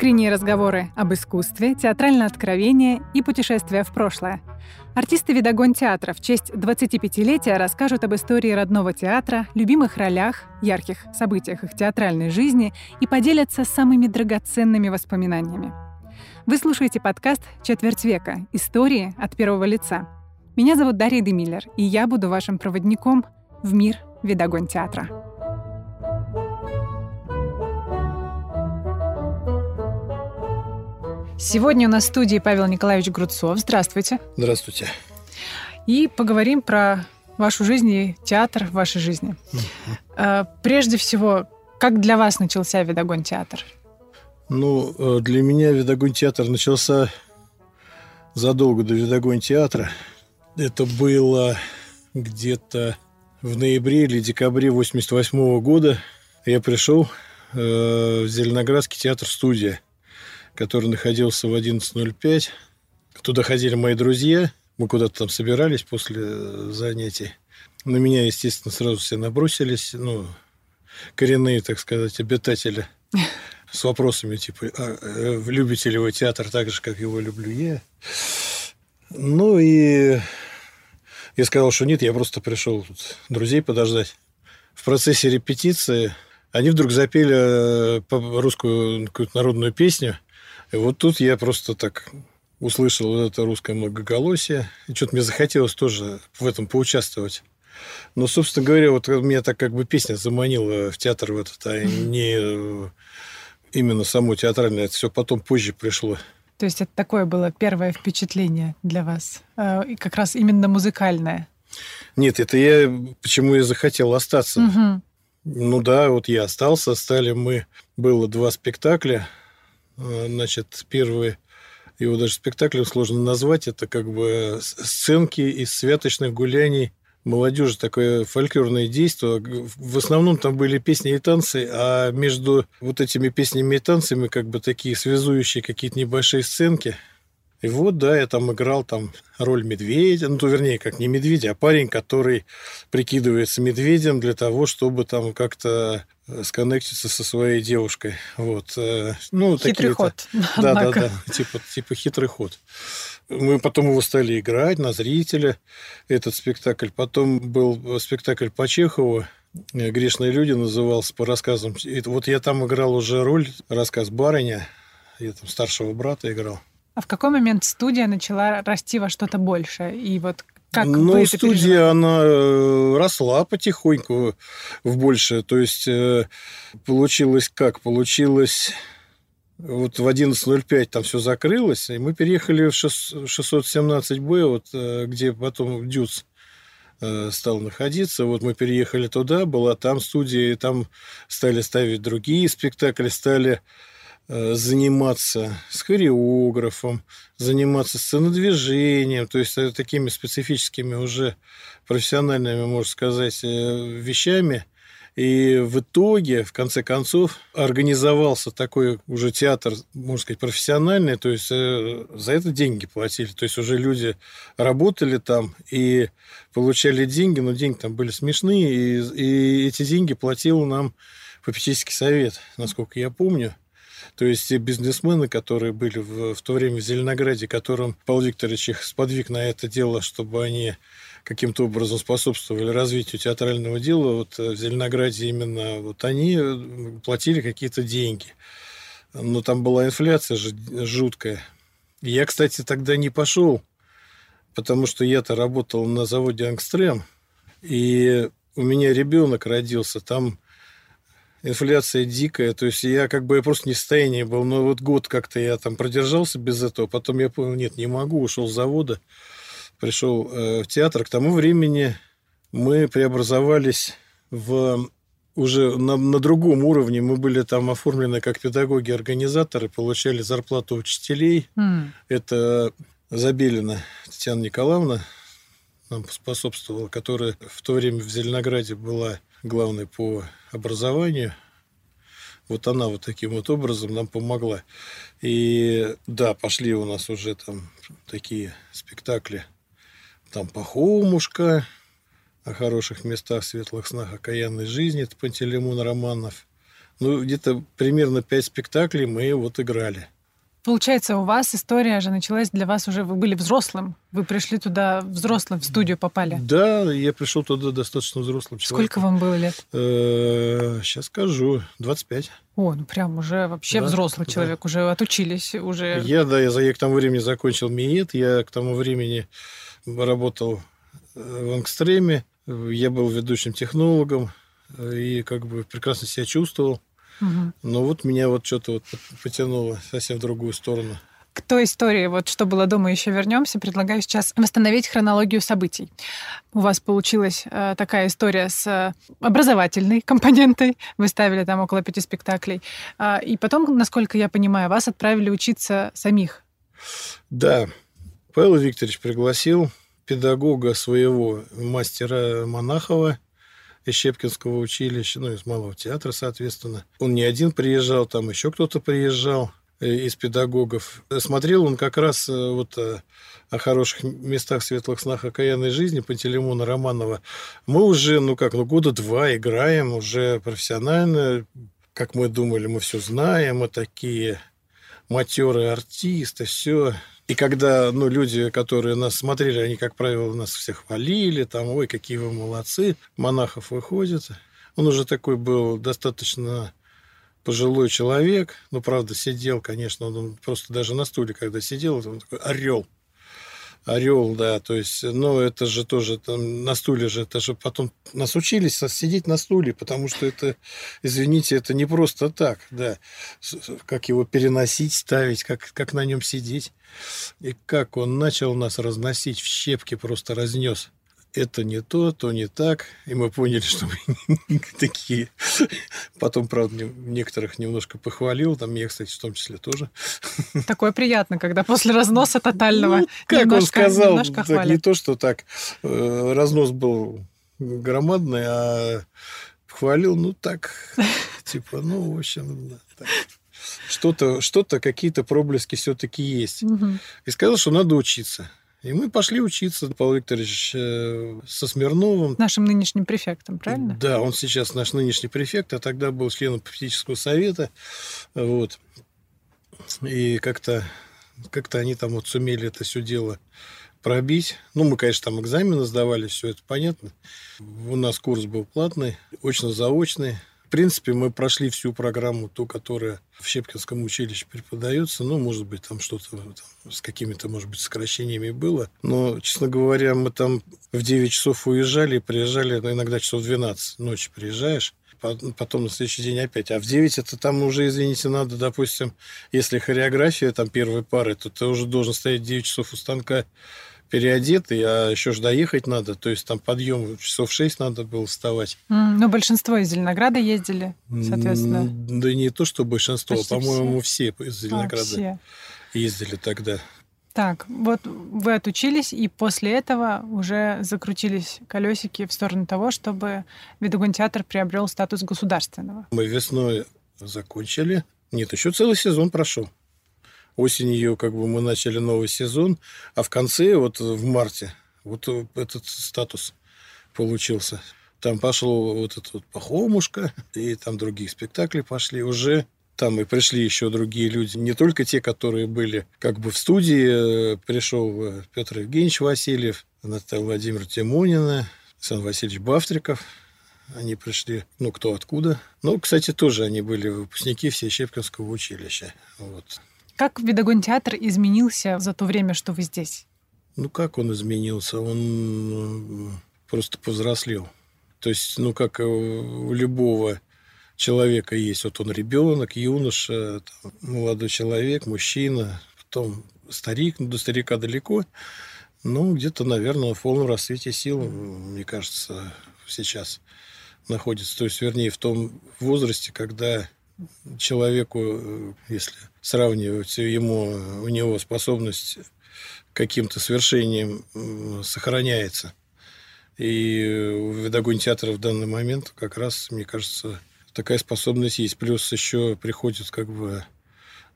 Искренние разговоры об искусстве, театральное откровение и путешествия в прошлое. Артисты «Видогон театра» в честь 25-летия расскажут об истории родного театра, любимых ролях, ярких событиях их театральной жизни и поделятся самыми драгоценными воспоминаниями. Вы слушаете подкаст «Четверть века. Истории от первого лица». Меня зовут Дарья Демиллер, и я буду вашим проводником в мир «Видогон театра». Сегодня у нас в студии Павел Николаевич Грудцов. Здравствуйте. Здравствуйте. И поговорим про вашу жизнь и театр в вашей жизни. Uh-huh. Прежде всего, как для вас начался Видогон театр? Ну, э, для меня Видогон театр начался задолго до Видогон театра. Это было где-то в ноябре или декабре 88 года. Я пришел э, в Зеленоградский театр-студия который находился в 11.05. Туда ходили мои друзья. Мы куда-то там собирались после э, занятий. На меня, естественно, сразу все набросились. Ну, коренные, так сказать, обитатели с вопросами типа, а, э, любите ли вы театр так же, как его люблю я? Ну и я сказал, что нет, я просто пришел тут друзей подождать. В процессе репетиции они вдруг запели э, русскую какую-то народную песню – и вот тут я просто так услышал вот это русское многоголосие, и что-то мне захотелось тоже в этом поучаствовать. Но, собственно говоря, вот меня так как бы песня заманила в театр в этот, а не именно само театральное. Это все потом позже пришло. То есть это такое было первое впечатление для вас, а, и как раз именно музыкальное? Нет, это я почему я захотел остаться. Угу. Ну да, вот я остался, стали мы, было два спектакля, Э, значит, первый его даже спектаклем сложно назвать. Это как бы сценки из святочных гуляний молодежи, такое фольклорное действие. В основном там были песни и танцы, а между вот этими песнями и танцами как бы такие связующие какие-то небольшие сценки – и вот, да, я там играл там роль медведя, ну, то вернее, как не медведя, а парень, который прикидывается медведем для того, чтобы там как-то э, сконнектиться со своей девушкой. Вот. Э, ну, хитрый ход. Да, да, да. Типа, типа хитрый ход. Мы потом его стали играть на зрителя, этот спектакль. Потом был спектакль по Чехову, «Грешные люди» назывался по рассказам. И вот я там играл уже роль, рассказ барыня. Я там старшего брата играл. А в какой момент студия начала расти во что-то большее? И вот как ну, вы студия, она э, росла потихоньку в большее. То есть э, получилось как? Получилось вот в 11.05 там все закрылось, и мы переехали в 617Б, вот, э, где потом Дюц стал находиться. Вот мы переехали туда, была там студия, и там стали ставить другие спектакли, стали заниматься с хореографом, заниматься сценодвижением, то есть э, такими специфическими уже профессиональными, можно сказать, э, вещами. И в итоге, в конце концов, организовался такой уже театр, можно сказать, профессиональный, то есть за это деньги платили. То есть уже люди работали там и получали деньги, но деньги там были смешные, и, и эти деньги платил нам попечительский совет, насколько я помню. То есть те бизнесмены, которые были в, в то время в Зеленограде, которым Павел Викторович их сподвиг на это дело, чтобы они каким-то образом способствовали развитию театрального дела, вот в Зеленограде именно вот они э, платили какие-то деньги. Но там была инфляция жуткая. Я, кстати, тогда не пошел, потому что я-то работал на заводе «Ангстрем», и у меня ребенок родился. Там инфляция дикая, то есть я как бы я просто не в состоянии был, но вот год как-то я там продержался без этого, потом я понял, нет, не могу, ушел с завода, пришел э, в театр. К тому времени мы преобразовались в уже на, на другом уровне. Мы были там оформлены как педагоги-организаторы, получали зарплату учителей. Mm. Это Забелина Татьяна Николаевна нам способствовала, которая в то время в Зеленограде была главной по образованию. Вот она вот таким вот образом нам помогла. И да, пошли у нас уже там такие спектакли. Там «Пахомушка», о хороших местах, светлых снах, окаянной жизни. Это Пантелеймон Романов. Ну, где-то примерно пять спектаклей мы вот играли. Получается, у вас история же началась для вас уже, вы были взрослым. Вы пришли туда взрослым, в студию попали. Да, я пришел туда достаточно взрослым человеком. Сколько вам было лет? Сейчас скажу, 25. О, ну прям уже вообще Да, взрослый да. человек, уже отучились, уже... Я, да, я, я к тому времени закончил МИЭТ, я к тому времени работал э, в Ангстреме, я был ведущим технологом э, и как бы прекрасно себя чувствовал. Но вот меня вот что-то вот потянуло совсем в другую сторону. К той истории, вот что было дома, еще вернемся. Предлагаю сейчас восстановить хронологию событий. У вас получилась э, такая история с э, образовательной компонентой. Вы ставили там около пяти спектаклей. А, и потом, насколько я понимаю, вас отправили учиться самих. Да, Павел Викторович пригласил педагога своего, мастера Монахова из Щепкинского училища, ну, из Малого театра, соответственно. Он не один приезжал, там еще кто-то приезжал э, из педагогов. Смотрел он как раз э, вот э, о хороших местах, светлых снах окаянной жизни Пантелеймона Романова. Мы уже, ну как, ну года два играем уже профессионально. Как мы думали, мы все знаем, мы такие матерые артисты, все. И когда ну, люди, которые нас смотрели, они, как правило, нас всех хвалили, там, ой, какие вы молодцы, монахов выходит. Он уже такой был достаточно пожилой человек, ну, правда, сидел, конечно, он просто даже на стуле, когда сидел, он такой орел. Орел, да, то есть, ну, это же тоже там, на стуле же, это же потом нас учились сидеть на стуле, потому что это, извините, это не просто так, да, как его переносить, ставить, как, как на нем сидеть. И как он начал нас разносить в щепки, просто разнес. Это не то, то не так. И мы поняли, что мы такие. Потом, правда, не- некоторых немножко похвалил. Там я, кстати, в том числе тоже. Такое приятно, когда после разноса тотального Ну, как он немножко, сказал, немножко так не то, что так э, разнос был громадный, а хвалил, ну так, типа, ну, в общем, да, так. что-то, что-то, какие-то проблески все-таки есть. Мгм. И сказал, что надо учиться. И мы пошли учиться, Павел Викторович, э, со Смирновым. Нашим нынешним префектом, правильно? Да, он сейчас наш нынешний префект, а тогда был членом попечительского совета. Вот. И как-то как они там вот сумели это все дело пробить. Ну, мы, конечно, там экзамены сдавали, все это понятно. У нас курс был платный, очно-заочный. В принципе, мы прошли всю программу, ту, которая в Щепкинском училище преподается. Ну, может быть, там что-то с какими-то, может быть, сокращениями было. Но, честно говоря, мы там в 9 часов уезжали, и приезжали, ну, иногда часов в 12 ночи приезжаешь. по- Потом на следующий день опять. А в 9 это там уже, извините, надо, допустим, если хореография там первой пары, то ты уже должен стоять 9 часов у станка переодетый, а еще же доехать надо. То есть там подъем часов 6 надо было вставать. М, Ну, большинство из Зеленограда ездили, соответственно. М, Да не то, что большинство, Почти по-моему, все из А, Зеленограда все. ездили тогда. Так, вот вы отучились, и после этого уже закрутились колесики в сторону того, чтобы Видогон театр приобрел статус государственного. Мы весной закончили. Нет, еще целый сезон прошел. Осенью как бы мы начали новый сезон, а в конце, вот в марте, вот этот статус получился. Там пошло вот это вот «Пахомушка», и там другие спектакли пошли уже. Там и пришли еще другие люди, не только те, которые были как бы в студии. Э, Пришел э, Петр Евгеньевич Васильев, Наталья Владимировна Тимонина, Александр Васильевич Бавтриков. Они пришли, ну, кто откуда. Ну, кстати, тоже они были выпускники все Щепкинского училища. Вот. Как Видогон театр изменился за то время, что вы здесь? Ну, как он изменился? Он э, просто повзрослел. То есть, ну, как э, у любого человека есть. Вот он ребенок, юноша, там, молодой человек, мужчина, потом старик, ну, до старика далеко. Ну, где-то, наверное, в полном расцвете сил, мне кажется, сейчас находится. То есть, вернее, в том возрасте, когда человеку, э, если сравнивать ему, у него способность каким-то свершениям м, сохраняется. И у Видогон театра в данный момент как раз, мне кажется, такая способность есть. Плюс еще приходят как бы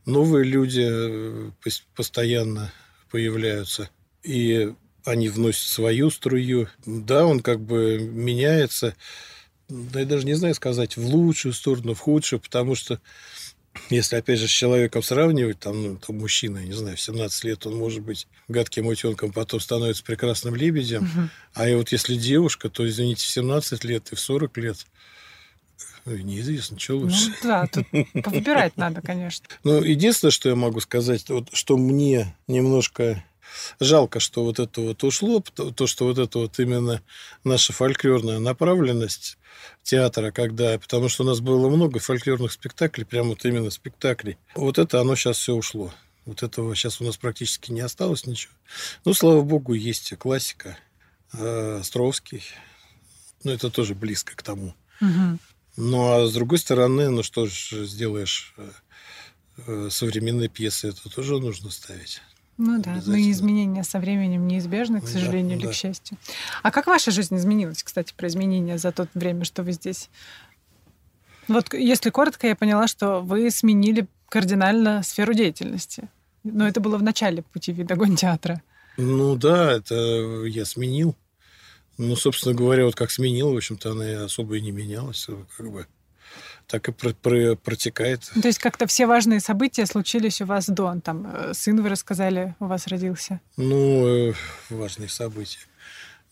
новые люди э, пос- постоянно появляются. И они вносят свою струю. Да, он как бы меняется. Да я даже не знаю сказать, в лучшую сторону, в худшую, потому что если, опять же, с человеком сравнивать, там, ну, там мужчина, не знаю, в 17 лет он может быть гадким утенком, потом становится прекрасным лебедем. Угу. А и вот если девушка, то, извините, в 17 лет и в 40 лет Неизвестно, что ну лучше. Ну, да, тут выбирать надо, конечно. Ну, единственное, что я могу сказать, вот, что мне немножко жалко, что вот это вот ушло, то, что вот это вот именно наша фольклорная направленность театра, когда, потому что у нас было много фольклорных спектаклей, прямо вот именно спектаклей. Вот это оно сейчас все ушло. Вот этого сейчас у нас практически не осталось ничего. Ну, слава богу, есть классика. Э, Островский. Ну, это тоже близко к тому. Угу. Ну, а с другой стороны, ну что ж сделаешь, э, э, современные пьесы это тоже нужно ставить. Ну да, но и изменения со временем неизбежны, к сожалению да, или да. к счастью. А как ваша жизнь изменилась, кстати, про изменения за то время, что вы здесь? Вот если коротко, я поняла, что вы сменили кардинально сферу деятельности. Но это было в начале пути видогон театра. Ну да, это я сменил. Ну, собственно говоря, вот как сменил, в общем-то, она и особо и не менялась. Как бы так и про про протекает. Ну, то есть как-то все важные события случились у вас до. Там э, сын, вы рассказали, у вас родился. Ну, э, важные события.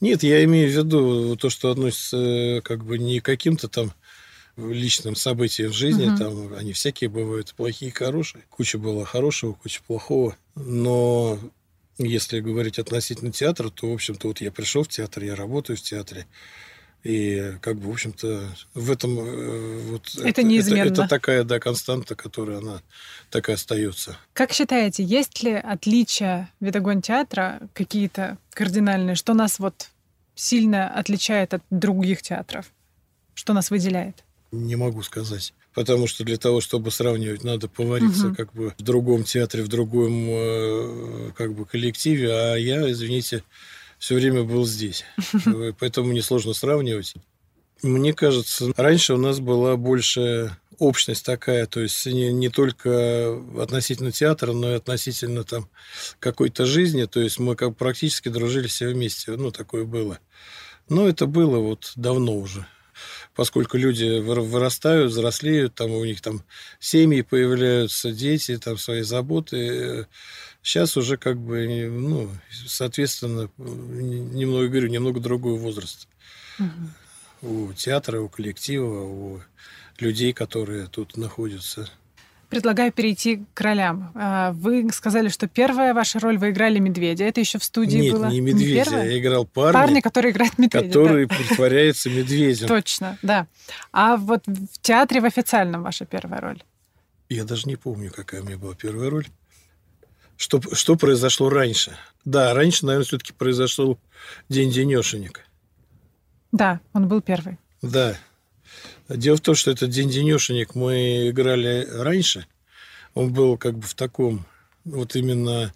Нет, я имею в виду то, что относится э, как бы не к каким-то там личным событиям в жизни. Угу. Там они всякие бывают, плохие и хорошие. Куча была хорошего, куча плохого. Но если говорить относительно театра, то, в общем-то, вот я пришел в театр, я работаю в театре. И как бы, в общем-то, в этом э, вот это, это неизменно. Это, это такая, да, константа, которая она так и остается. Как считаете, есть ли отличия видогон театра какие-то кардинальные, что нас вот сильно отличает от других театров? Что нас выделяет? Не могу сказать. Потому что для того, чтобы сравнивать, надо повариться угу. как бы в другом театре, в другом э, как бы коллективе. А я, извините, все время был здесь. Поэтому мне сложно сравнивать. Мне кажется, раньше у нас была больше общность такая, то есть не, не только относительно театра, но и относительно там какой-то жизни, то есть мы как практически дружили все вместе, ну, такое было. Но это было вот давно уже, поскольку люди вырастают, взрослеют, там у них там семьи появляются, дети, там свои заботы, Сейчас уже как бы, ну, соответственно, немного, говорю, немного другой возраст. Угу. У театра, у коллектива, у людей, которые тут находятся. Предлагаю перейти к ролям. А, вы сказали, что первая ваша роль вы играли медведя. Это еще в студии Нет, было? не медведя. Не я играл парня, парня, который играет медведя. Который да. притворяется медведем. Точно, да. А вот в театре в официальном ваша первая роль? Я даже не помню, какая у меня была первая роль. Что, что произошло раньше? Да, раньше, наверное, все-таки произошел День Денешенек. Да, он был первый. Да. Дело в том, что этот День Денешенек мы играли раньше. Он был как бы в таком, вот именно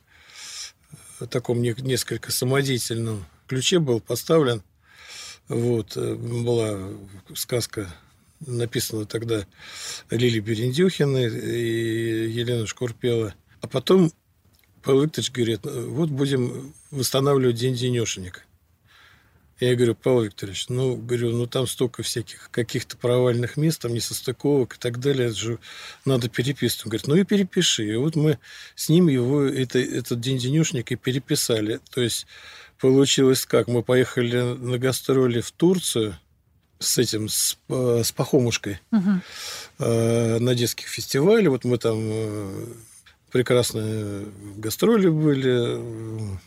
в таком несколько самодеятельном ключе был поставлен. Вот. Э, была сказка написана тогда Лили Берендюхиной и Елена Шкурпела. А потом Павел Викторович говорит, вот будем восстанавливать день денешенек. Я говорю, Павел Викторович, ну, говорю, ну там столько всяких каких-то провальных мест, там несостыковок и так далее, это же надо переписывать. Он говорит, ну и перепиши. И вот мы с ним его, это, этот день денешник и переписали. То есть получилось как? Мы поехали на гастроли в Турцию, с этим, с, с Пахомушкой угу. э, на детских фестивалях. Вот мы там э, прекрасные гастроли были,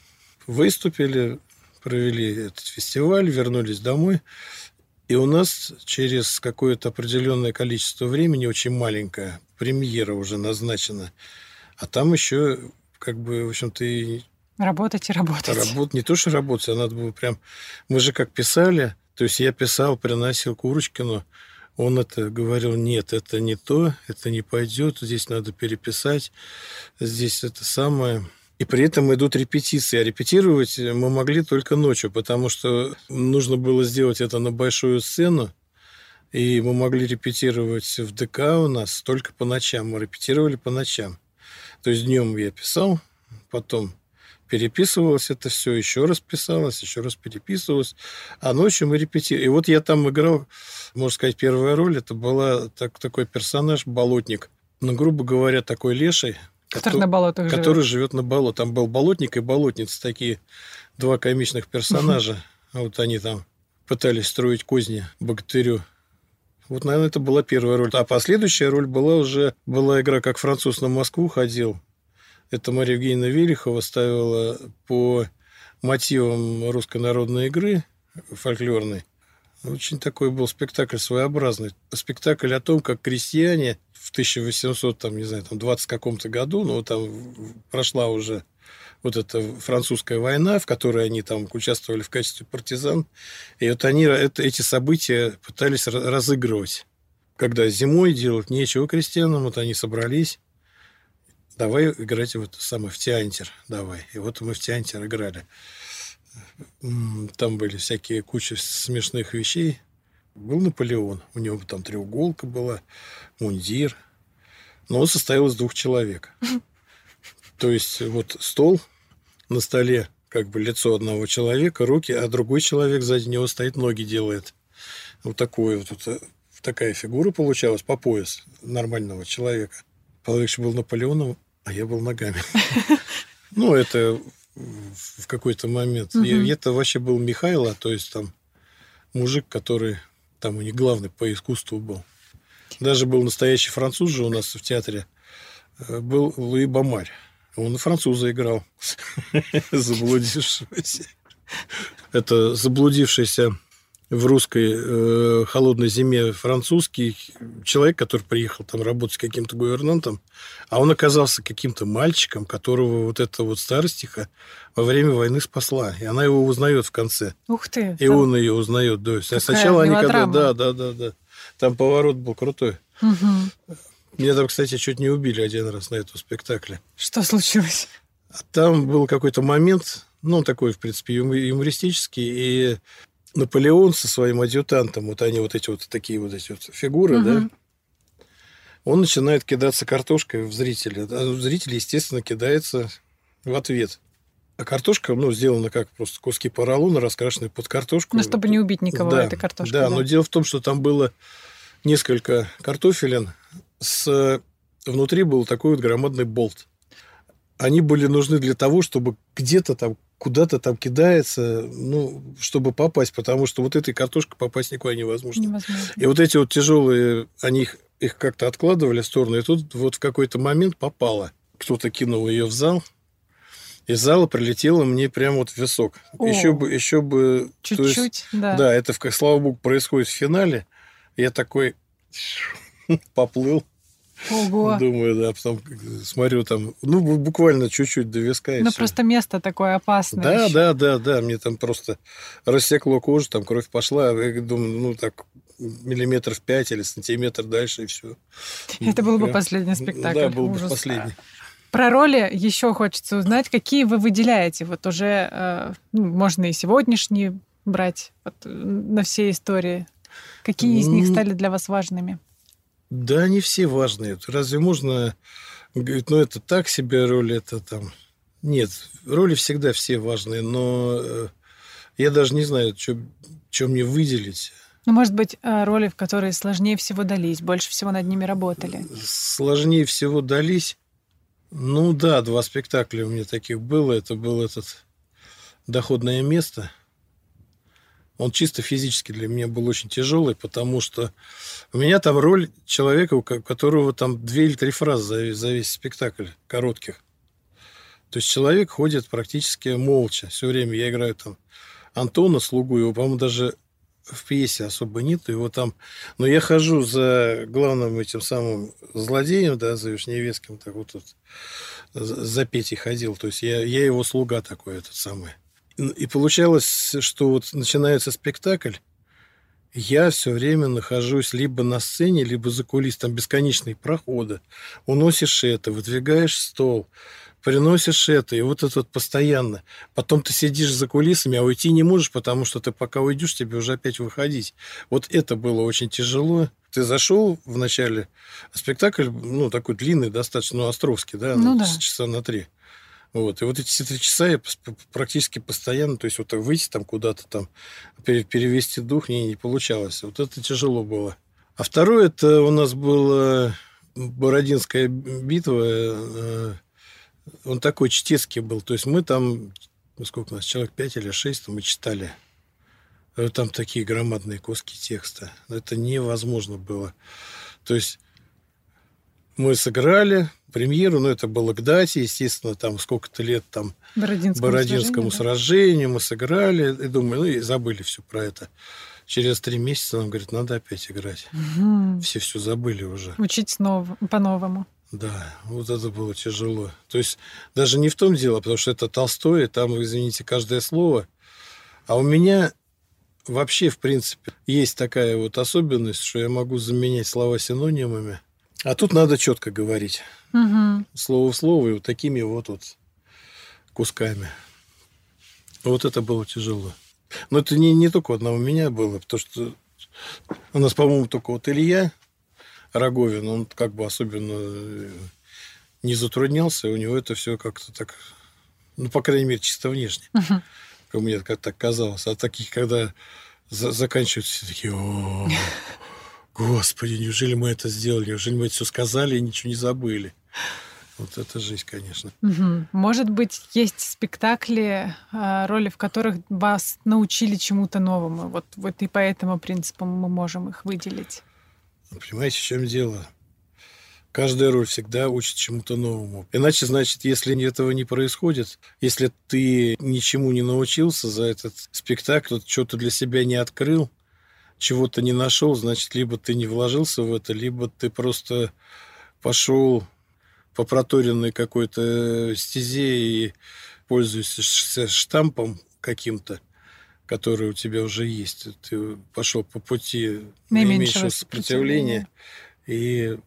выступили, провели этот фестиваль, вернулись домой. И у нас через какое-то определенное количество времени, очень маленькая, премьера уже назначена. А там еще, как бы, в общем-то, и... Работать и работать. Работать, не то, что работать, а надо было прям... Мы же как писали, то есть я писал, приносил Курочкину, он это говорил, нет, это не то, это не пойдет, здесь надо переписать, здесь это самое. И при этом идут репетиции. А репетировать мы могли только ночью, потому что нужно было сделать это на большую сцену. И мы могли репетировать в ДК у нас только по ночам. Мы репетировали по ночам. То есть днем я писал, потом Переписывалось это все, еще раз писалось, еще раз переписывалось. А ночью мы репетировали. И вот я там играл, можно сказать, первая роль. Это была так, такой персонаж, болотник. Ну, грубо говоря, такой леший. Который, который на болотах Который живет на болотах. Там был болотник и болотница, такие два комичных персонажа. Вот они там пытались строить козни богатырю. Вот, наверное, это была первая роль. А последующая роль была уже... Была игра «Как француз на Москву ходил». Это Мария Евгеньевна Велихова ставила по мотивам русской народной игры фольклорной. Очень такой был спектакль своеобразный. Спектакль о том, как крестьяне в 1800, там, не знаю, там, 20 каком-то году, ну, там прошла уже вот эта французская война, в которой они там участвовали в качестве партизан. И вот они это, эти события пытались разыгрывать. Когда зимой делать нечего крестьянам, вот они собрались давай играть вот самый в теантер, давай. И вот мы в теантер играли. Там были всякие куча смешных вещей. Был Наполеон, у него там треуголка была, мундир. Но он состоял из двух человек. То есть вот стол, на столе как бы лицо одного человека, руки, а другой человек сзади него стоит, ноги делает. Вот такое вот, вот такая фигура получалась по пояс нормального человека. Павел был Наполеоном, а я был ногами. Ну, это в какой-то момент. Это вообще был Михайло, то есть там мужик, который там у них главный по искусству был. Даже был настоящий француз же у нас в театре. Э, был Луи Бамарь. Он француза играл. Заблудившийся. Это заблудившийся в русской э, холодной зиме французский человек, который приехал там работать каким-то гувернантом, а он оказался каким-то мальчиком, которого вот эта вот старостиха во время войны спасла. И она его узнает в конце. Ух ты! И он ее узнает. То есть, а сначала они когда... Да, да, да, да. Там поворот был крутой. Угу. Меня там, кстати, чуть не убили один раз на этом спектакле. Что случилось? А там был какой-то момент, ну, такой, в принципе, юмористический, и Наполеон со своим адъютантом, вот они вот эти вот такие вот эти вот фигуры, угу. да, он начинает кидаться картошкой в зрителя. А зритель, естественно, кидается в ответ. А картошка, ну, сделана как просто куски поролона, раскрашенные под картошку. Ну, чтобы не убить никого да, этой картошкой. Да, да, но дело в том, что там было несколько картофелин. С... Внутри был такой вот громадный болт. Они были нужны для того, чтобы где-то там куда-то там кидается, ну, чтобы попасть, потому что вот этой картошкой попасть никуда невозможно. невозможно. И вот эти вот тяжелые, они их, их как-то откладывали в сторону, и тут вот в какой-то момент попало. Кто-то кинул ее в зал, из зала прилетело мне прямо вот в висок. О, еще бы, еще бы... Чуть-чуть, да. Да, это, слава богу, происходит в финале. Я такой поплыл. Ого. Думаю, да, потом смотрю там, ну, буквально чуть-чуть до виска. Ну, просто место такое опасное. Да, еще. да, да, да, мне там просто рассекло кожу, там кровь пошла, я думаю, ну, так миллиметров пять или сантиметр дальше, и все. Это был бы последний спектакль. Да, был бы последний. Про роли еще хочется узнать, какие вы выделяете. Вот уже э, ну, можно и сегодняшние брать вот, на все истории. Какие из них стали для вас важными? Да, они все важные. Разве можно говорить, ну, это так себе роль, это там... Нет, роли всегда все важные, но э, я даже не знаю, что, мне выделить. Ну, может быть, э, роли, в которые сложнее всего дались, больше всего над ними работали? Сложнее всего дались? Ну да, два спектакля у меня таких было. Это был этот «Доходное место», он чисто физически для меня был очень тяжелый, потому что у меня там роль человека, у которого там две или три фразы за, весь спектакль коротких. То есть человек ходит практически молча все время. Я играю там Антона, слугу, его, по-моему, даже в пьесе особо нет, его там... Но я хожу за главным этим самым злодеем, да, за Вишневецким, так вот тут за Петей ходил. То есть я, я его слуга такой, этот самый. И получалось, что вот начинается спектакль, я все время нахожусь либо на сцене, либо за кулис, там бесконечные проходы. Уносишь это, выдвигаешь стол, приносишь это, и вот это вот постоянно. Потом ты сидишь за кулисами, а уйти не можешь, потому что ты пока уйдешь, тебе уже опять выходить. Вот это было очень тяжело. Ты зашел в начале, спектакль, ну, такой длинный достаточно, ну, Островский, да, ну, ну да. часа на три. Вот. И вот эти три часа я практически постоянно, то есть вот выйти там куда-то там, перевести дух не, не получалось. Вот это тяжело было. А второе, это у нас была Бородинская битва. Э, он такой чтецкий был. То есть мы там, ну, сколько у нас, человек пять или шесть, мы читали. Э, там такие громадные куски текста. Это невозможно было. То есть мы сыграли премьеру, но это было к дате, естественно, там сколько-то лет там Бородинскому, Бородинскому сражению, сражению, мы сыграли, и думаю, ну и забыли все про это. Через три месяца нам говорит, надо опять играть. Угу. Все все забыли уже. Учить снова, по-новому. Да, вот это было тяжело. То есть даже не в том дело, потому что это Толстой, там, извините, каждое слово. А у меня вообще, в принципе, есть такая вот особенность, что я могу заменять слова синонимами. А тут надо четко говорить. Угу. Слово в слово и вот такими вот, вот кусками. Вот это было тяжело. Но это не, не только одного меня было, потому что у нас, по-моему, только вот Илья Роговин, он как бы особенно э, не затруднялся, у него это все как-то так, ну, по крайней мере, чисто внешне. Uh-huh. Как мне как так казалось. А таких, когда за- заканчиваются, все такие, Господи, неужели мы это сделали? Неужели мы это все сказали и ничего не забыли? Вот это жизнь, конечно. Угу. Может быть, есть спектакли, а, роли в которых вас научили чему-то новому. Вот, вот и по этому принципу мы можем их выделить. Понимаете, в чем дело? Каждая роль всегда учит чему-то новому. Иначе, значит, если этого не происходит, если ты ничему не научился за этот спектакль, что-то для себя не открыл, чего-то не нашел, значит, либо ты не вложился в это, либо ты просто пошел по проторенной какой-то стезе и пользуешься штампом каким-то, который у тебя уже есть. Ты пошел по пути наименьшего сопротивления, и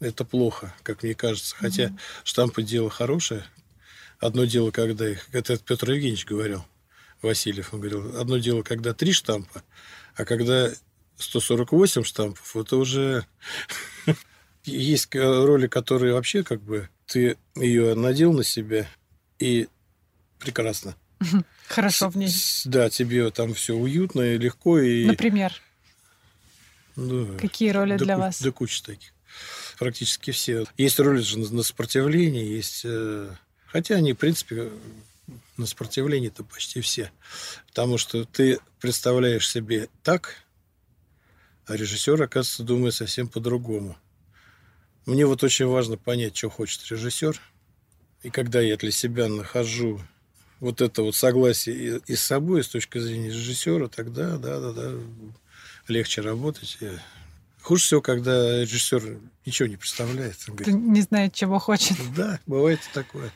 это плохо, как мне кажется. Хотя mm штампы дело хорошее. Одно дело, когда их... Это Петр Евгеньевич говорил, Васильев, он говорил, одно дело, когда три штампа, а когда 148 штампов, это уже есть роли, которые вообще как бы ты ее надел на себя и прекрасно. Хорошо в ней. Да, тебе там все уютно и легко. И... Например? Да, Какие роли да, для вас? Да куча таких. Практически все. Есть роли же на сопротивление, есть... Э, хотя они, в принципе, на сопротивлении-то почти все. Потому что ты представляешь себе так, а режиссер, оказывается, думает совсем по-другому. Мне вот очень важно понять, что хочет режиссер. И когда я для себя нахожу вот это вот согласие и, с собой, и с точки зрения режиссера, тогда, да, да, да, легче работать. Хуже всего, когда режиссер ничего не представляет. Он говорит, не знает, чего хочет. Да, бывает такое.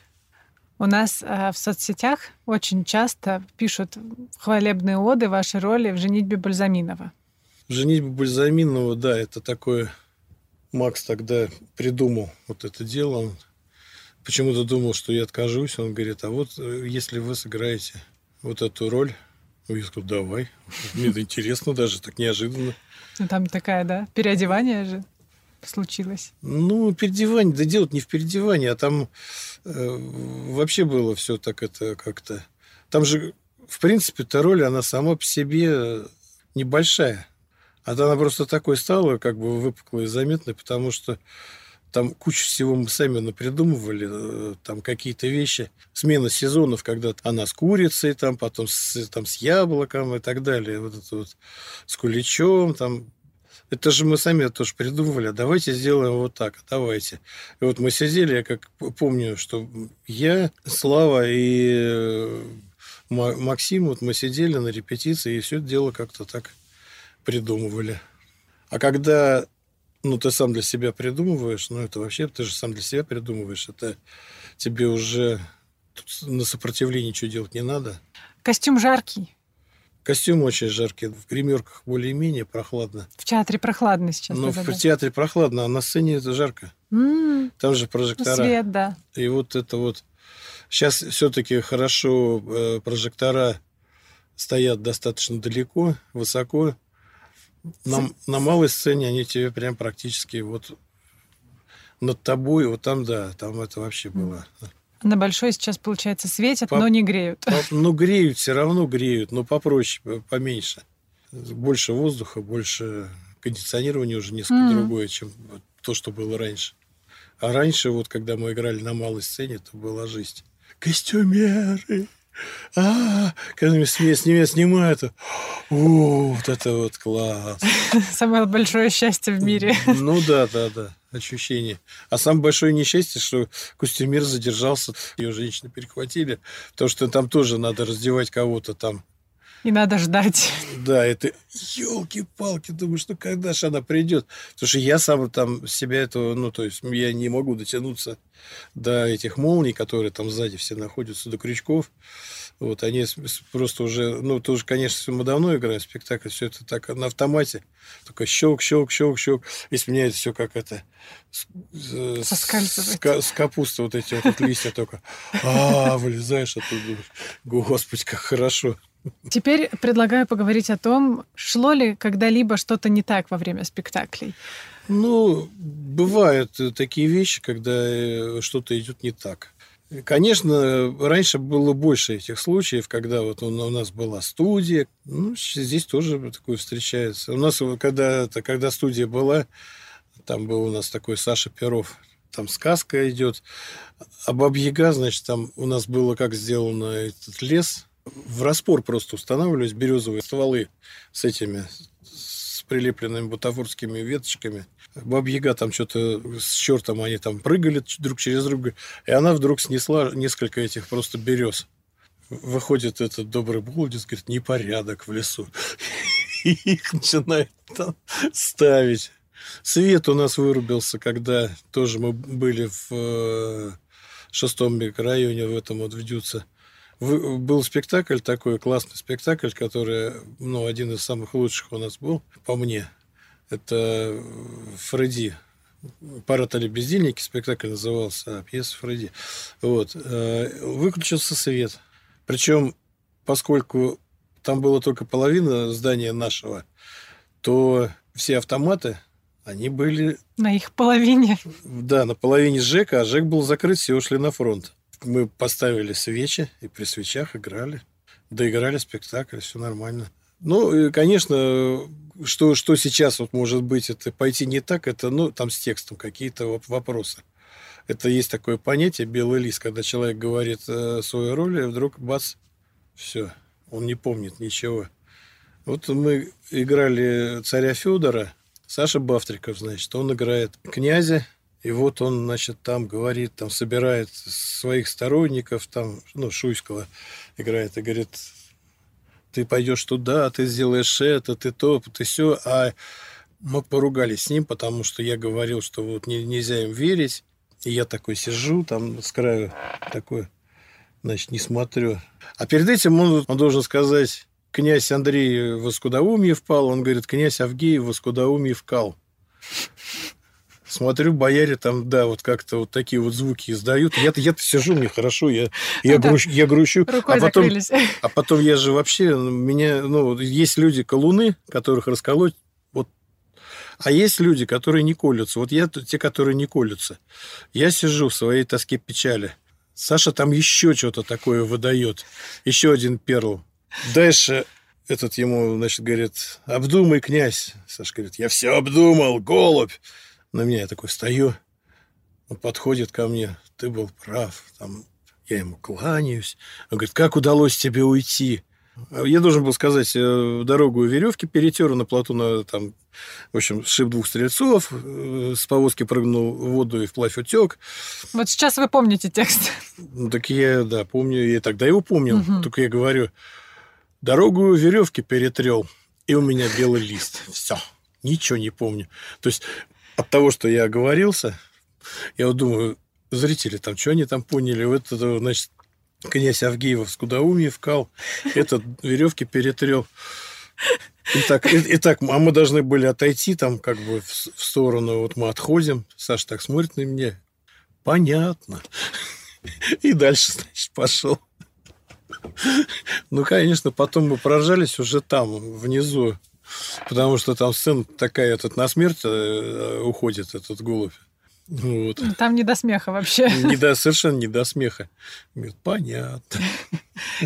У нас э, в соцсетях очень часто пишут хвалебные оды вашей роли в «Женитьбе Бальзаминова». «Женитьба Бальзаминова», да, это такое... Макс тогда придумал вот это дело. Он почему-то думал, что я откажусь. Он говорит, а вот э, если вы сыграете вот эту роль, я сказал, давай. Мне это интересно даже, так неожиданно. Ну, там такая, да, переодевание же случилось? Ну, переодевание, да делать не в переодевании, а там э, вообще было все так это как-то... Там же, в принципе, эта роль, она сама по себе небольшая. А то она просто такой стала, как бы выпуклой и заметной, потому что там кучу всего мы сами напридумывали, э, там какие-то вещи, смена сезонов, когда она с курицей, там, потом с, там, с яблоком и так далее, вот это вот с куличом, там это же мы сами тоже придумывали, давайте сделаем вот так, давайте. И вот мы сидели, я как помню, что я, Слава и э, Максим, вот мы сидели на репетиции, и все это дело как-то так придумывали. А когда ну, ты сам для себя придумываешь, ну, это вообще ты же сам для себя придумываешь, это тебе уже на сопротивление ничего делать не надо. Костюм жаркий. Костюм очень жаркий. В гримерках более-менее прохладно. В театре прохладно сейчас. Ну, в театре прохладно, а на сцене это жарко. Mm. Там же прожектора. Свет, да. И вот это вот... Сейчас все-таки хорошо э, прожектора стоят достаточно далеко, высоко. На, на малой сцене они тебе прям практически вот над тобой, вот там, да, там это вообще было. На большой сейчас, получается, светят, По... но не греют. По... Ну, греют, все равно греют, но попроще, поменьше. Больше воздуха, больше кондиционирование уже несколько mm. другое, чем то, что было раньше. А раньше, вот когда мы играли на малой сцене, это была жизнь. Костюмеры! А, когда меня с меня снимают, о, вот это вот класс. Самое большое счастье в мире. Ну да, да, да, ощущение. А самое большое несчастье, что костюмер задержался, ее женщины перехватили, потому что там тоже надо раздевать кого-то там и надо ждать. Да, это елки-палки, думаю, что когда же она придет? Потому что я сам там себя этого, ну, то есть я не могу дотянуться до этих молний, которые там сзади все находятся, до крючков. Вот они просто уже, ну, тоже, конечно, мы давно играем спектакль, все это так на автомате. Только щелк, щелк, щелк, щелк. И с меня это все как это... Соскальзывает. С, с капусты вот эти вот листья только. А, вылезаешь оттуда. Господи, как хорошо. Теперь предлагаю поговорить о том, шло ли когда-либо что-то не так во время спектаклей. Ну, бывают такие вещи, когда э, что-то идет не так. Конечно, раньше было больше этих случаев, когда вот у нас была студия. Ну, здесь тоже такое встречается. У нас, когда, когда студия была, там был у нас такой Саша Перов, там сказка идет. А Бабьяга, значит, там у нас было как сделано этот лес – в распор просто устанавливались березовые стволы с этими прилепленными бутафорскими веточками. Баба-яга там что-то с чертом они там прыгали друг через друга, и она вдруг снесла несколько этих просто берез. Выходит этот добрый булдец, говорит, непорядок в лесу. И их начинает там ставить. Свет у нас вырубился, когда тоже мы были в э, шестом микрорайоне, в этом вот в Дюце был спектакль такой, классный спектакль, который, ну, один из самых лучших у нас был, по мне. Это Фредди. Парад или бездельники спектакль назывался, а пьеса Фредди. Вот. Э, выключился свет. Причем, поскольку там было только половина здания нашего, то все автоматы, они были... На их половине. Да, на половине ЖЭКа, а ЖЭК был закрыт, все ушли на фронт мы поставили свечи и при свечах играли. Доиграли спектакль, все нормально. Ну, и, конечно, что, что сейчас вот может быть, это пойти не так, это, ну, там с текстом какие-то вопросы. Это есть такое понятие белый лист, когда человек говорит э, свою роль, и вдруг бац, все, он не помнит ничего. Вот мы играли царя Федора, Саша Бавтриков, значит, он играет князя, и вот он, значит, там говорит, там собирает своих сторонников, там, ну, Шуйского играет и говорит, ты пойдешь туда, ты сделаешь это, ты то, ты все. А мы поругались с ним, потому что я говорил, что вот нельзя им верить. И я такой сижу там с краю, такой, значит, не смотрю. А перед этим он, он должен сказать, князь Андрей в Воскудоумье впал. Он говорит, князь Авгей в Воскудоумье вкал. Смотрю, бояре там, да, вот как-то вот такие вот звуки издают. Я-то я сижу, мне хорошо, я, я, ну, грущ, я грущу. Рукой а потом, а потом я же вообще, меня, ну, есть люди колуны, которых расколоть, вот. А есть люди, которые не колются. Вот я те, которые не колются. Я сижу в своей тоске печали. Саша там еще что-то такое выдает. Еще один перл. Дальше этот ему, значит, говорит, обдумай, князь. Саша говорит, я все обдумал, голубь на меня. Я такой стою, он подходит ко мне, ты был прав, там, я ему кланяюсь. Он говорит, как удалось тебе уйти? Я должен был сказать, э, дорогу веревки перетер на плоту, на, там, в общем, шип двух стрельцов, э, с повозки прыгнул в воду и вплавь утек. Вот сейчас вы помните текст. Ну, так я, да, помню, я тогда его помнил. Угу. Только я говорю, дорогу веревки перетрел, и у меня белый лист. Все, ничего не помню. То есть от того, что я оговорился, я вот думаю, зрители там, что они там поняли? Вот это, значит, князь Авгеев в Скудоумье вкал, этот веревки перетрел. И так, и, и так, а мы должны были отойти там как бы в, в сторону, вот мы отходим, Саша так смотрит на меня, понятно. И дальше, значит, пошел. Ну, конечно, потом мы прожались уже там, внизу. Потому что там сцена такая, этот на смерть э, уходит, этот голубь. Вот. Там не до смеха вообще. Не до, совершенно не до смеха. Говорит, понятно.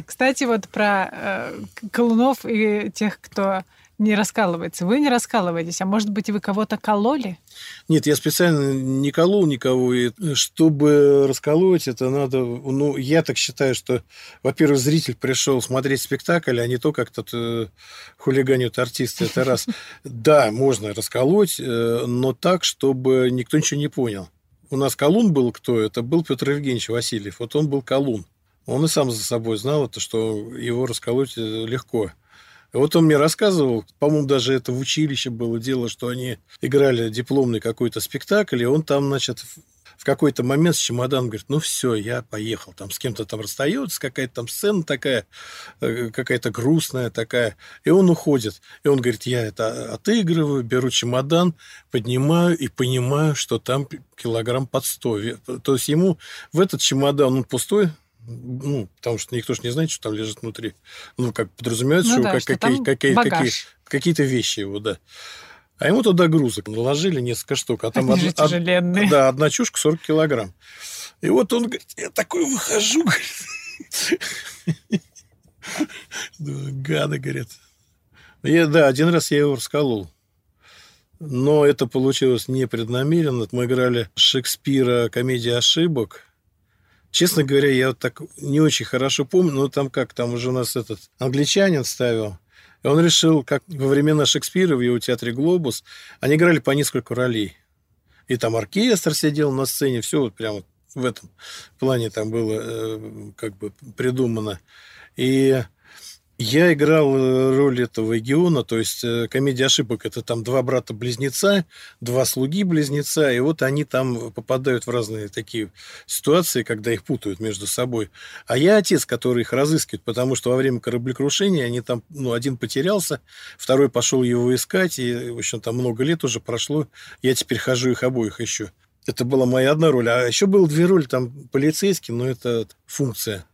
Кстати, вот про э, колунов и тех, кто не раскалывается. Вы не раскалываетесь, а может быть, вы кого-то кололи? Нет, я специально не колол никого. И чтобы расколоть, это надо... Ну, я так считаю, что, во-первых, зритель пришел смотреть спектакль, а не то, как тут э, хулиганят артисты. Это раз. Да, можно расколоть, э, но так, чтобы никто ничего не понял. У нас колун был кто? Это был Петр Евгеньевич Васильев. Вот он был колун. Он и сам за собой знал это, что его расколоть э, легко. Вот он мне рассказывал, по-моему, даже это в училище было дело, что они играли дипломный какой-то спектакль, и он там, значит, в какой-то момент с чемоданом говорит, ну все, я поехал, там с кем-то там расстается, какая-то там сцена такая, э, какая-то грустная такая, и он уходит. И он говорит, я это отыгрываю, беру чемодан, поднимаю и понимаю, что там килограмм под сто. То есть ему в этот чемодан, он пустой, ну, потому что никто же не знает, что там лежит внутри. Ну, как подразумевается, ну, что, да, как, что какие, какие, какие, какие-то вещи его, да. А ему туда грузок наложили несколько штук. А там Они од, од, да, одна чушка 40 килограмм. И вот он говорит, я такой выхожу, Гады, говорит. Я, да, один раз я его расколол. Но это получилось непреднамеренно. Мы играли Шекспира «Комедия ошибок», Честно говоря, я вот так не очень хорошо помню, но там как, там уже у нас этот англичанин ставил. И он решил, как во времена Шекспира в его театре «Глобус», они играли по несколько ролей. И там оркестр сидел на сцене, все вот прямо в этом плане там было э, как бы придумано. И я играл э, роль этого региона, то есть э, комедия ошибок. Это там два брата-близнеца, два слуги-близнеца, и вот они там попадают в разные такие ситуации, когда их путают между собой. А я отец, который их разыскивает, потому что во время кораблекрушения они там, ну, один потерялся, второй пошел его искать, и, в общем, там много лет уже прошло. Я теперь хожу их обоих еще. Это была моя одна роль. А еще было две роли, там полицейский, но это функция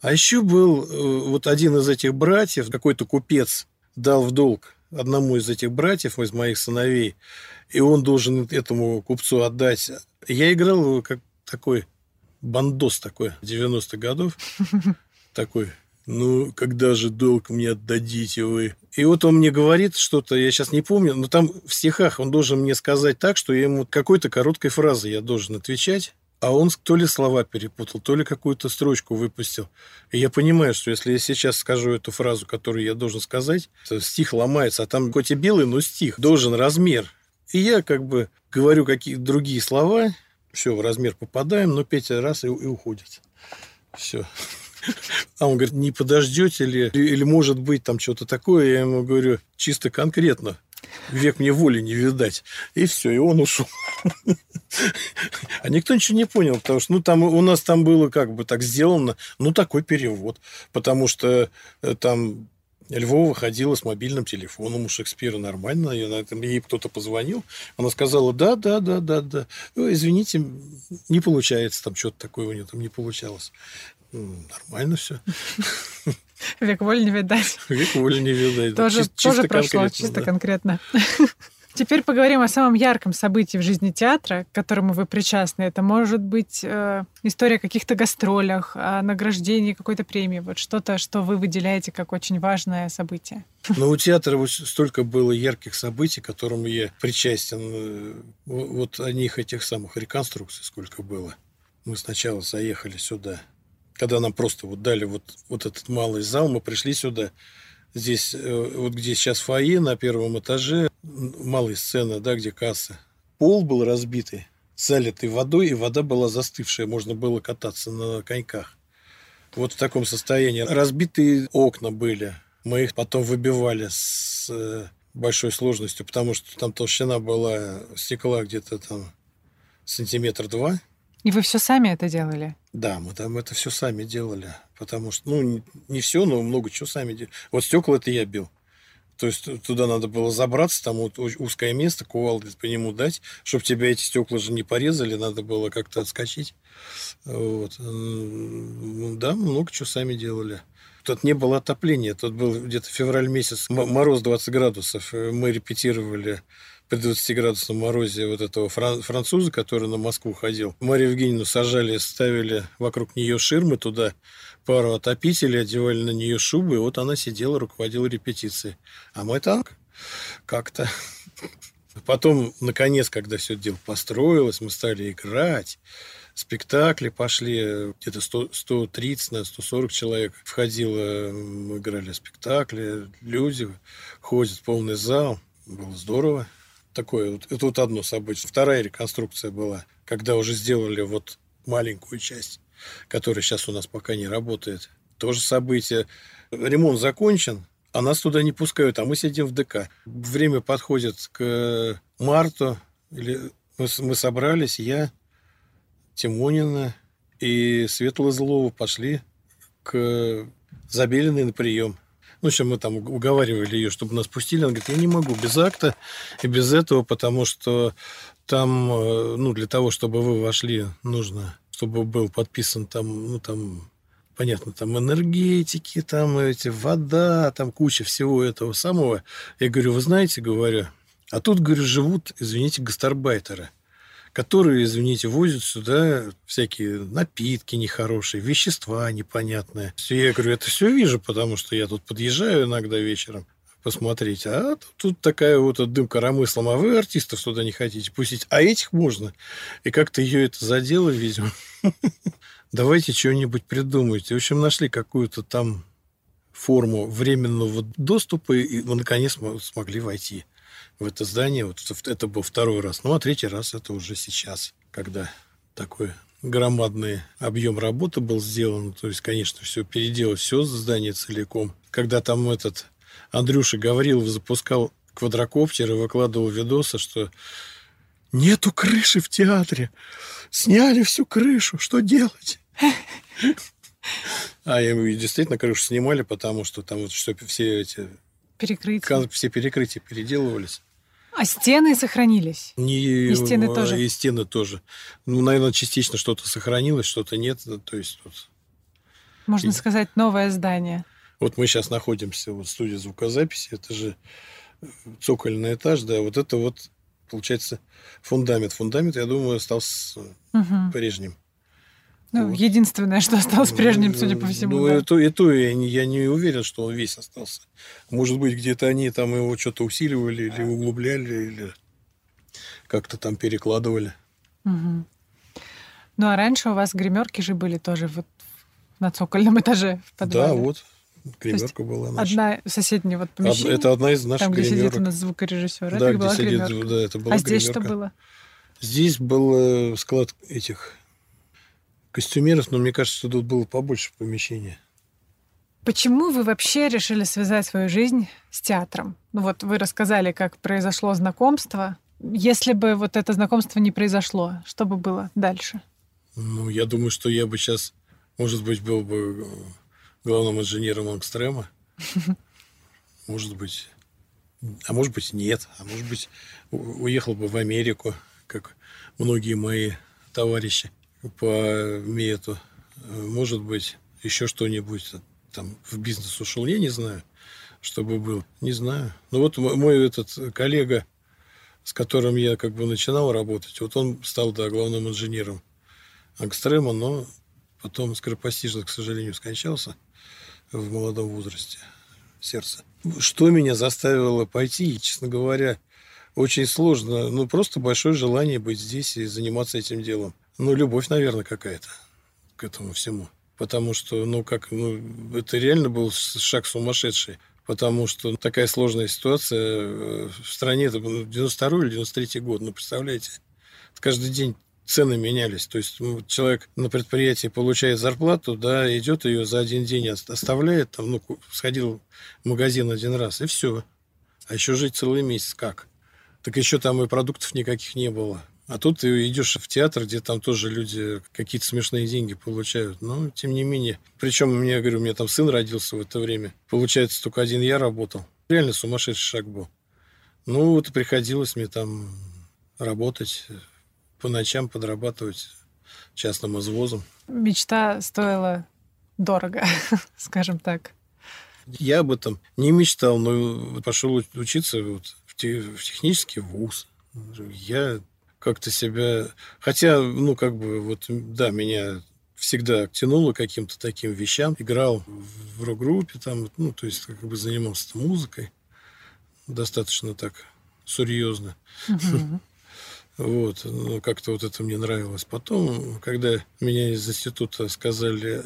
а еще был э, вот один из этих братьев, какой-то купец дал в долг одному из этих братьев, из моих сыновей, и он должен этому купцу отдать. Я играл как такой бандос такой, 90-х годов. Такой, ну, когда же долг мне отдадите вы? И вот он мне говорит что-то, я сейчас не помню, но там в стихах он должен мне сказать так, что я ему какой-то короткой фразой я должен отвечать. А он то ли слова перепутал, то ли какую-то строчку выпустил. И я понимаю, что если я сейчас скажу эту фразу, которую я должен сказать, то стих ломается. А там хоть и белый, но стих. Должен размер. И я как бы говорю какие-то другие слова, все, в размер попадаем, но Петя раз и, и уходит. Все. А он говорит, не подождете ли? Или может быть там что-то такое? Я ему говорю, чисто конкретно век мне воли не видать. И все, и он ушел. А никто ничего не понял, потому что ну, там, у нас там было как бы так сделано, ну, такой перевод. Потому что э, там Львова ходила с мобильным телефоном у Шекспира нормально, ей кто-то позвонил, она сказала, да, да, да, да, да, извините, не получается, там что-то такое у нее там не получалось. Нормально все. Век воли не видать. Век воли не видать. Тоже, чисто, тоже прошло, чисто да. конкретно. Теперь поговорим о самом ярком событии в жизни театра, к которому вы причастны. Это может быть э, история о каких-то гастролях, о награждении какой-то премии, вот что-то, что вы выделяете как очень важное событие. Ну, у театра вот столько было ярких событий, к которым я причастен. Э, вот о них, этих самых реконструкций сколько было. Мы сначала заехали сюда, когда нам просто вот дали вот, вот этот малый зал, мы пришли сюда, здесь, э, вот где сейчас фойе на первом этаже, малая сцена, да, где касса. Пол был разбитый, залитый водой, и вода была застывшая, можно было кататься на коньках. Вот в таком состоянии. Разбитые окна были. Мы их потом выбивали с э, большой сложностью, потому что там толщина была стекла где-то там сантиметр два. И вы все сами это делали? Да, мы там это все сами делали. Потому что, ну, не все, но много чего сами делали. Вот стекла это я бил. То есть туда надо было забраться, там вот узкое место, кувалды по нему дать, чтобы тебя эти стекла же не порезали, надо было как-то отскочить. Вот. Да, много чего сами делали. Тут не было отопления, тут был где-то февраль месяц, мороз 20 градусов. Мы репетировали при 20-градусном морозе вот этого француза, который на Москву ходил. Марию Евгеньевну сажали, ставили вокруг нее ширмы туда, пару отопителей, одевали на нее шубы, и вот она сидела, руководила репетицией. А мы так как-то Потом, наконец, когда все дело построилось, мы стали играть, спектакли пошли, где-то 100, 130, на 140 человек входило, мы играли спектакли, люди ходят, полный зал, было здорово. Такое вот, это вот одно событие. Вторая реконструкция была, когда уже сделали вот маленькую часть, которая сейчас у нас пока не работает. Тоже событие. Ремонт закончен, а нас туда не пускают, а мы сидим в ДК. Время подходит к марту, или мы, мы собрались, я, Тимонина и Светла Злова пошли к Забелиной на прием. Ну, еще мы там уговаривали ее, чтобы нас пустили. Она говорит, я не могу без акта и без этого, потому что там, э, ну, для того, чтобы вы вошли, нужно, чтобы был подписан там, ну, там понятно, там энергетики, там эти, вода, там куча всего этого самого. Я говорю, вы знаете, говорю, а тут, говорю, живут, извините, гастарбайтеры, которые, извините, возят сюда всякие напитки нехорошие, вещества непонятные. Я говорю, это все вижу, потому что я тут подъезжаю иногда вечером посмотреть. А тут такая вот дым коромыслом. А вы артистов сюда не хотите пустить. А этих можно. И как-то ее это задело, видимо. давайте что-нибудь придумайте. В общем, нашли какую-то там форму временного доступа, и мы наконец смогли войти в это здание. Вот это был второй раз. Ну, а третий раз это уже сейчас, когда такой громадный объем работы был сделан. То есть, конечно, все переделать, все здание целиком. Когда там этот Андрюша Гаврилов запускал квадрокоптер и выкладывал видосы, что нету крыши в театре. Сняли всю крышу. Что делать? А, и действительно крышу снимали, потому что там вот что все эти... Перекрытия. Все перекрытия переделывались. А стены сохранились? Не, и стены тоже? И стены тоже. Ну, наверное, частично что-то сохранилось, что-то нет. То есть вот... Можно и... сказать, новое здание. Вот мы сейчас находимся вот в студии звукозаписи. Это же цокольный этаж, да. Вот это вот, получается, фундамент. Фундамент, я думаю, остался угу. прежним. Ну, вот. единственное, что осталось прежним, судя по всему. Ну, да. это, это я, не, я не уверен, что он весь остался. Может быть, где-то они там его что-то усиливали или углубляли, или как-то там перекладывали. Угу. Ну, а раньше у вас гримерки же были тоже вот на цокольном этаже в подвале. Да, вот. Гримерка была наша. Одна соседняя вот помещение. Это одна из наших Там, где гримерок. сидит у нас звукорежиссер. Да, это где была сидит, гримерка. да, это была А здесь гримерка. что было? Здесь был э, склад этих костюмеров, но мне кажется, что тут было побольше помещения. Почему вы вообще решили связать свою жизнь с театром? Ну вот вы рассказали, как произошло знакомство. Если бы вот это знакомство не произошло, что бы было дальше? Ну, я думаю, что я бы сейчас, может быть, был бы э, главным инженером Ангстрема. Может быть. А может быть, нет. А может быть, уехал бы в Америку, как многие мои товарищи по мету. Может быть, еще что-нибудь там в бизнес ушел, я не знаю, чтобы был. Не знаю. Ну вот мой этот коллега, с которым я как бы начинал работать, вот он стал, да, главным инженером Ангстрема, но потом скоропостижно, к сожалению, скончался в молодом возрасте сердце. Что меня заставило пойти, честно говоря, очень сложно. Ну, просто большое желание быть здесь и заниматься этим делом. Ну, любовь, наверное, какая-то к этому всему. Потому что, ну, как, ну, это реально был шаг сумасшедший. Потому что такая сложная ситуация э, в стране, это 92 или 93 год, ну, представляете? Каждый день цены менялись. То есть ну, человек на предприятии получает зарплату, да, идет ее за один день оставляет, там, ну, сходил в магазин один раз, и все. А еще жить целый месяц как? Так еще там и продуктов никаких не было. А тут ты идешь в театр, где там тоже люди какие-то смешные деньги получают. Но, тем не менее. Причем, у меня, говорю, у меня там сын родился в это время. Получается, только один я работал. Реально сумасшедший шаг был. Ну, вот приходилось мне там работать, по ночам подрабатывать частным извозом. Мечта стоила дорого, скажем так. Я об этом не мечтал, но пошел учиться вот в технический вуз. Я как-то себя... Хотя, ну, как бы, вот, да, меня всегда тянуло каким-то таким вещам. Играл в рок-группе там, ну, то есть, как бы занимался музыкой достаточно так серьезно. Вот, ну, как-то вот это мне нравилось. Потом, когда меня из института сказали,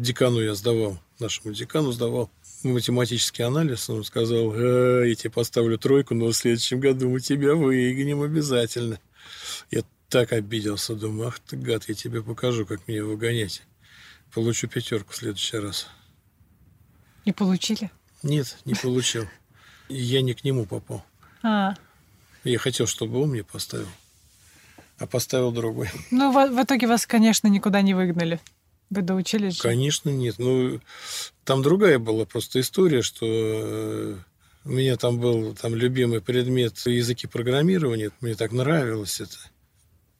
декану я сдавал, нашему декану сдавал математический анализ, он сказал, а, я тебе поставлю тройку, но в следующем году мы тебя выгоним обязательно. Я так обиделся, думаю, ах ты гад, я тебе покажу, как меня выгонять. Получу пятерку в следующий раз. И получили? Нет, не получил. Я не к нему попал. А. Я хотел, чтобы он мне поставил, а поставил другой. Ну, в, в итоге вас, конечно, никуда не выгнали. Вы доучились? Конечно, нет. Ну, там другая была просто история, что э, у меня там был там любимый предмет языки программирования. Мне так нравилось это.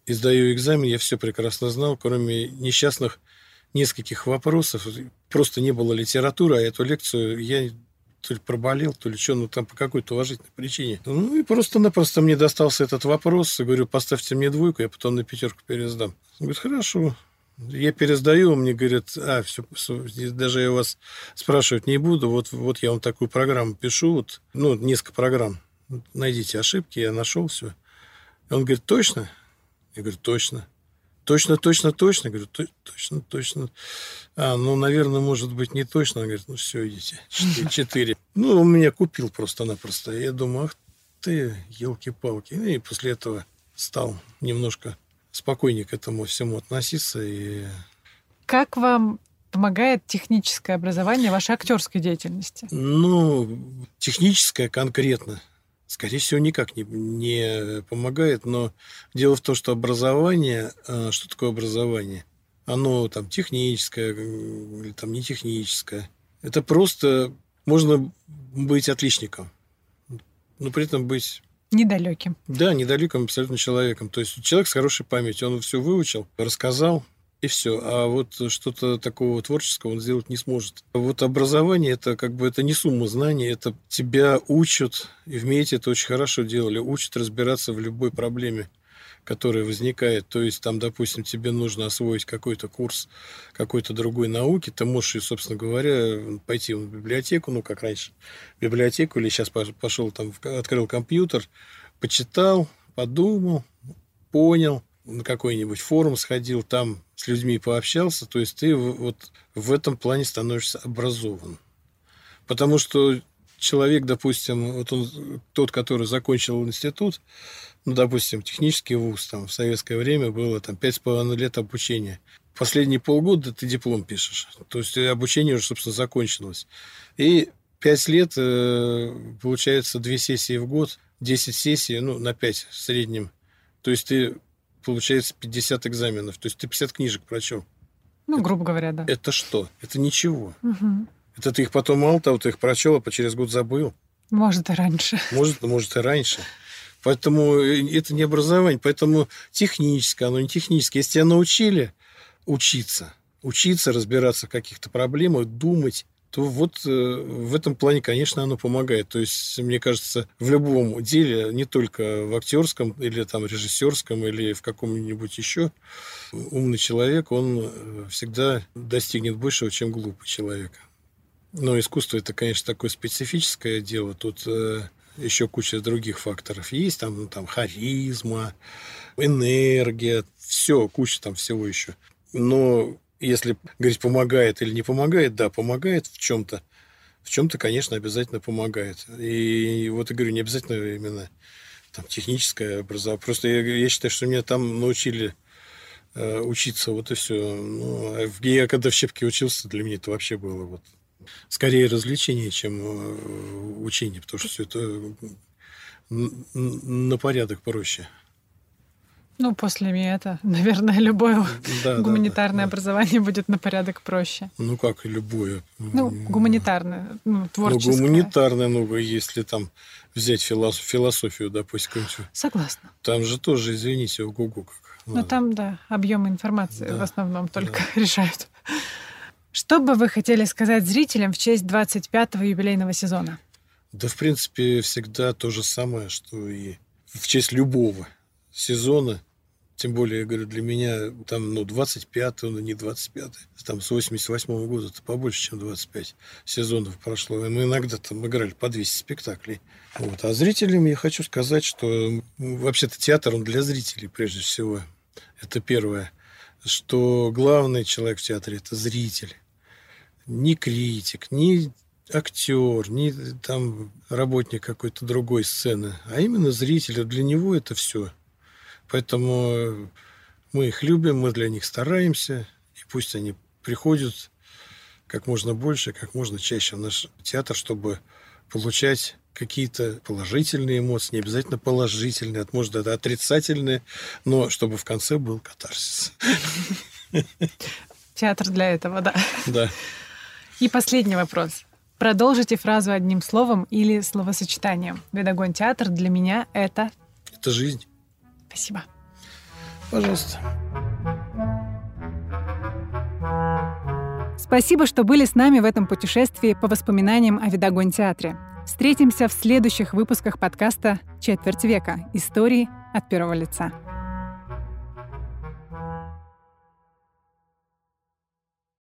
И сдаю экзамен, я все прекрасно знал, кроме несчастных нескольких вопросов. Просто не было литературы, а эту лекцию я то ли проболел, то ли что, ну там по какой-то уважительной причине. Ну и просто-напросто мне достался этот вопрос. Я говорю, поставьте мне двойку, я потом на пятерку пересдам. Он говорит, хорошо. Я пересдаю, мне говорят, а, все, даже я вас спрашивать не буду, вот, вот я вам такую программу пишу, вот, ну, несколько программ, найдите ошибки, я нашел все. И он говорит, точно? Я говорю, точно. Точно, точно, точно. Говорю, точно, точно. А, ну, наверное, может быть, не точно. Он говорит, ну, все, идите. Четыре. Ну, он меня купил просто-напросто. Я думаю, ах ты, елки-палки. И после этого стал немножко спокойнее к этому всему относиться. И... Как вам помогает техническое образование вашей актерской деятельности? Ну, техническое конкретно скорее всего, никак не, не помогает. Но дело в том, что образование, э, что такое образование? Оно там техническое или там не техническое. Это просто можно быть отличником, но при этом быть Недалеким. Да, недалеким абсолютно человеком. То есть человек с хорошей памятью, он все выучил, рассказал, и все. А вот что-то такого творческого он сделать не сможет. Вот образование это как бы это не сумма знаний, это тебя учат, и вместе это очень хорошо делали, учат разбираться в любой проблеме которая возникает. То есть, там, допустим, тебе нужно освоить какой-то курс какой-то другой науки, ты можешь, собственно говоря, пойти в библиотеку, ну, как раньше, в библиотеку, или сейчас пошел там, открыл компьютер, почитал, подумал, понял, на какой-нибудь форум сходил, там с людьми пообщался, то есть ты вот в этом плане становишься образован. Потому что человек, допустим, вот он, тот, который закончил институт, ну, допустим, технический вуз, там, в советское время было там пять с половиной лет обучения. Последние полгода ты диплом пишешь. То есть обучение уже, собственно, закончилось. И пять лет, э, получается, две сессии в год, 10 сессий, ну, на пять в среднем. То есть ты получается 50 экзаменов. То есть ты 50 книжек прочел. Ну, это, грубо говоря, да. Это что? Это ничего. Угу. Это ты их потом мало того, ты их прочел, а через год забыл. Может, и раньше. Может, может, и раньше. Поэтому э, это не образование. Поэтому техническое, оно не техническое. Если тебя научили учиться, учиться разбираться в каких-то проблемах, думать, то вот э, в этом плане, конечно, оно помогает. То есть, мне кажется, в любом деле, не только в актерском или там режиссерском или в каком-нибудь еще, умный человек, он э, всегда достигнет большего, чем глупый человек. Но искусство это, конечно, такое специфическое дело. Тут э, еще куча других факторов есть. Там, ну, там харизма, энергия, все, куча там всего еще. Но если говорить, помогает или не помогает, да, помогает в чем-то. В чем-то, конечно, обязательно помогает. И вот я говорю, не обязательно именно там, техническое образование. Просто я, я считаю, что меня там научили э, учиться, вот и все. Ну, а я когда в Щепке учился, для меня это вообще было вот скорее развлечение, чем э, учение, потому что все это на порядок проще. Ну, после МИЭТа, наверное, любое да, гуманитарное да, да, образование будет на порядок проще. Ну, как и любое. Ну, гуманитарное, ну, ну творческое. Ну, гуманитарное, ну, если там взять философ, философию, допустим. Согласна. Там же тоже, извините, ого-го как. Ну, там, да, объемы информации да, в основном только да. решают. Что бы вы хотели сказать зрителям в честь 25-го юбилейного сезона? Да, в принципе, всегда то же самое, что и в честь любого сезона. Тем более, я говорю, для меня там, ну, 25 ну, не 25 там с 88 -го года это побольше, чем 25 сезонов прошло. И мы иногда там играли по 200 спектаклей. Вот. А зрителям я хочу сказать, что вообще-то театр, он для зрителей прежде всего. Это первое. Что главный человек в театре – это зритель. Ни критик, ни актер, ни там работник какой-то другой сцены, а именно зритель. Для него это все. Поэтому мы их любим, мы для них стараемся, и пусть они приходят как можно больше, как можно чаще в наш театр, чтобы получать какие-то положительные эмоции, не обязательно положительные, а может, это отрицательные, но чтобы в конце был катарсис. Театр для этого, да. Да. И последний вопрос. Продолжите фразу одним словом или словосочетанием. Ведогон театр для меня это... Это жизнь. Спасибо. Пожалуйста. Спасибо, что были с нами в этом путешествии по воспоминаниям о Видогон театре. Встретимся в следующих выпусках подкаста «Четверть века. Истории от первого лица».